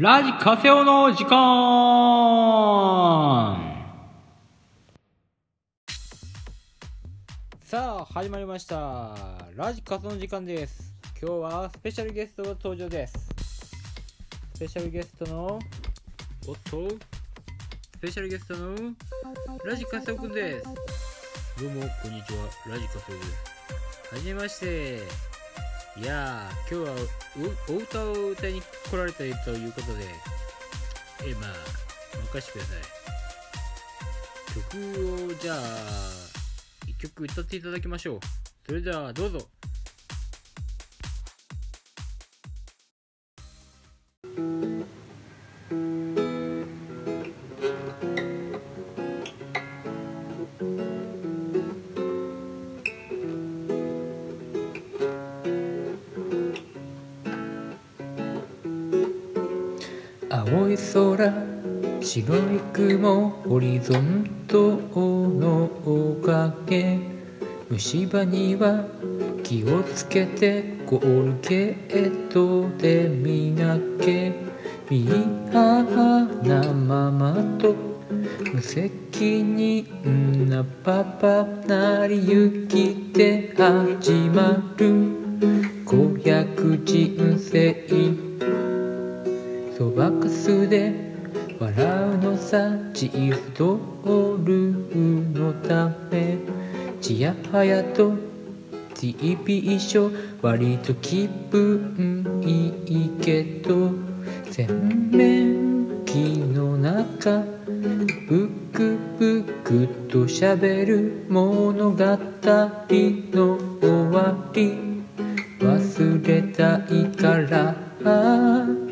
ラジカセオの時間。さあ始まりました。ラジカセオの時間です。今日はスペシャルゲストが登場です。スペシャルゲストのおっと？スペシャルゲストのラジカセオくんです。どうもこんにちは。ラジカセオです。はじめましていやー今日はお歌を歌いに来られたということでえまあ任せてください。曲をじゃあ一曲歌っていただきましょう。それではどうぞ。青い空白い雲ホリゾントのおかげ虫歯には気をつけてコールゲートで磨けミーハーなママと無責任なパパなりゆきで始まる。子役人生そばかすで笑うのさチーズドールのためちやはやと TV ショー割と気分いいけど洗面器の中ブクブクと喋る物語の終わり忘れたいから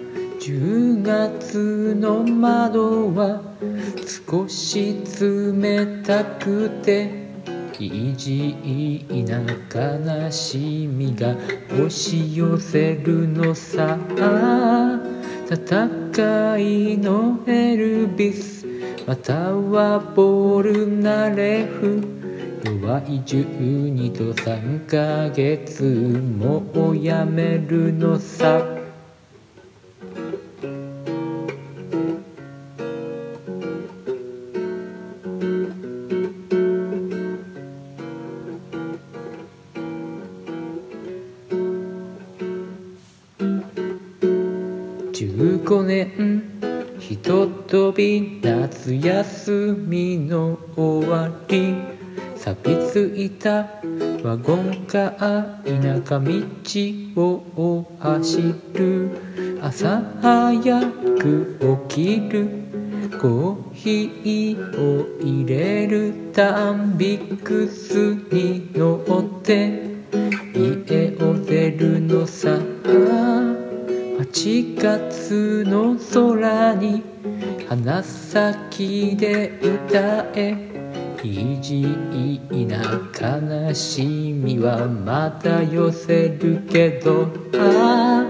10月の窓は少し冷たくて意地な悲しみが押し寄せるのさ。戦いのエルビスまたはボルナレフ弱い12と3ヶ月もうやめるのさ。15年ひととび夏休みの終わり。錆びついたワゴンカー田舎道を走る。朝早く起きる。コーヒーを入れるタンビックスに乗って。家を出るのさ8月の空に鼻先で歌え。意地な悲しみはまた寄せるけどあ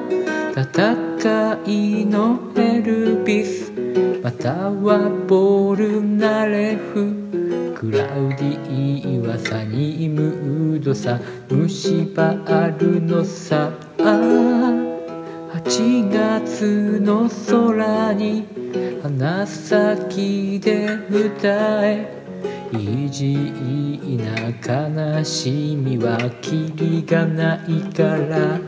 あ戦いのエルビス。またはボールナレフクラウディーはサニームードさ。虫歯あるのさ。あ。8月の空に鼻先で歌え。意地な悲しみはキリがないから。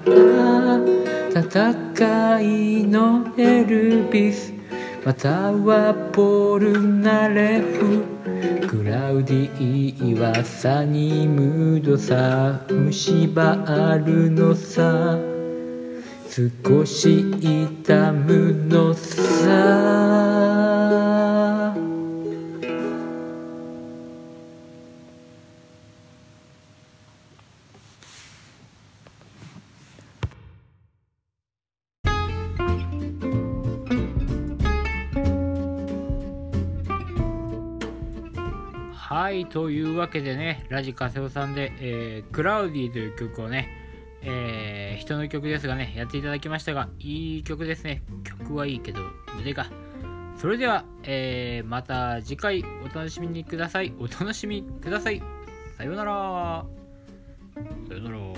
戦いのエルビス。またはポルナレフクラウディはサニームドさ。虫歯あるのさ。少し痛むのさ。はいというわけでねラジカセオさんで、えー、クラウディという曲をねえー、人の曲ですがね、やっていただきましたが、いい曲ですね。曲はいいけど、腕か。それでは、えー、また次回お楽しみにください。お楽しみください。さようなら。さようなら。